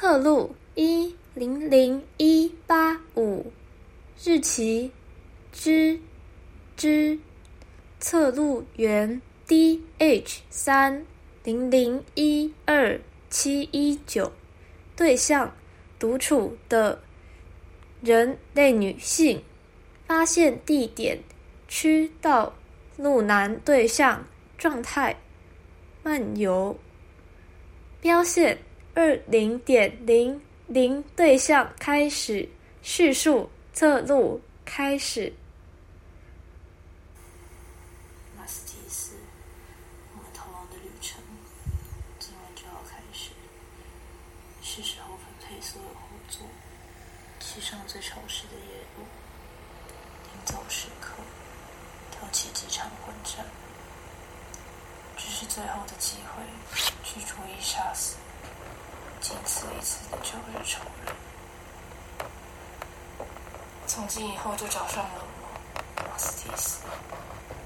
侧录一零零一八五，日期之之，测录员 D H 三零零一二七一九，对象独处的人类女性，发现地点区道路男对象状态漫游标线。二零点零零对象开始叙述侧录开始。马斯蒂斯，我们逃亡的旅程今晚就要开始。是时候分配所有后座，骑上最潮湿的夜路，临走时刻挑起几场混战。这是最后的机会，去逐一杀死。仅此一次的旧日仇人，从今以后就找上了我，马斯蒂斯。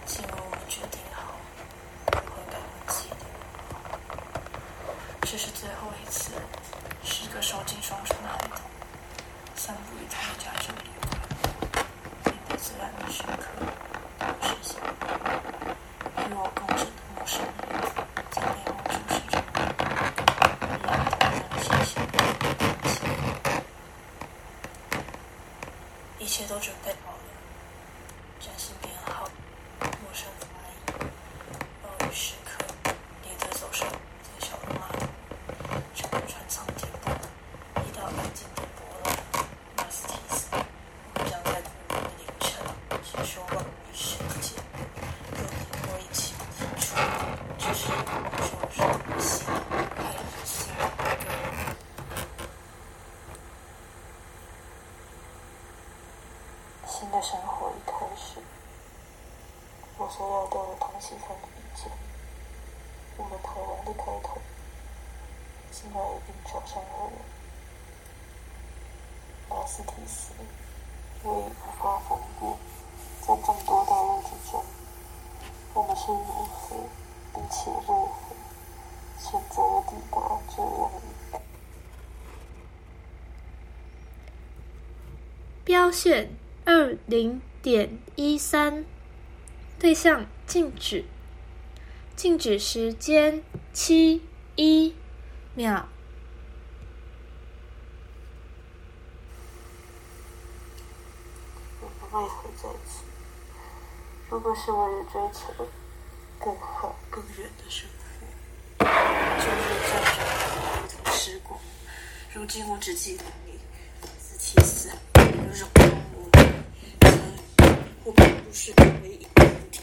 既然我决定好，不会改忘记的。这是最后一次，是个手紧双重的孩童，散步于他们家这里，面对自然的时刻，都是心与我共枕的陌生人，在内蒙注视着我，一样的。一切都准备好了，崭新编号，陌生法医，暴雨时刻，列队走上在小路马整个船舱停步，一道安静的波浪，马斯提斯，我们将在古老的凌晨，接受万物世界，和你我一起付出，这是旧日希望，还有希望。新的生活已开始，我所要带的同期看意见，我们台湾的开头，现在已经找上了，马斯蒂斯，我已无法分辨，在众多道路之中，我们是如何并且如何选择抵达这样一个标线。二零点一三，对象静止，静止时间七一秒。我不为何在此？如果是为了追求更好、更远的生活，就日战争如同失过。如今我只记得你，斯提斯，荣光是的问题，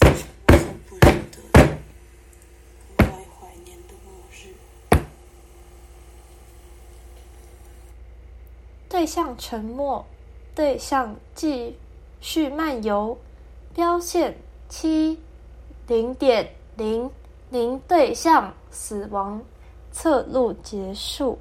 这是我所不认得的，格外怀念的末日。对象沉默，对象继续漫游，标线七零点零零，对象死亡，侧录结束。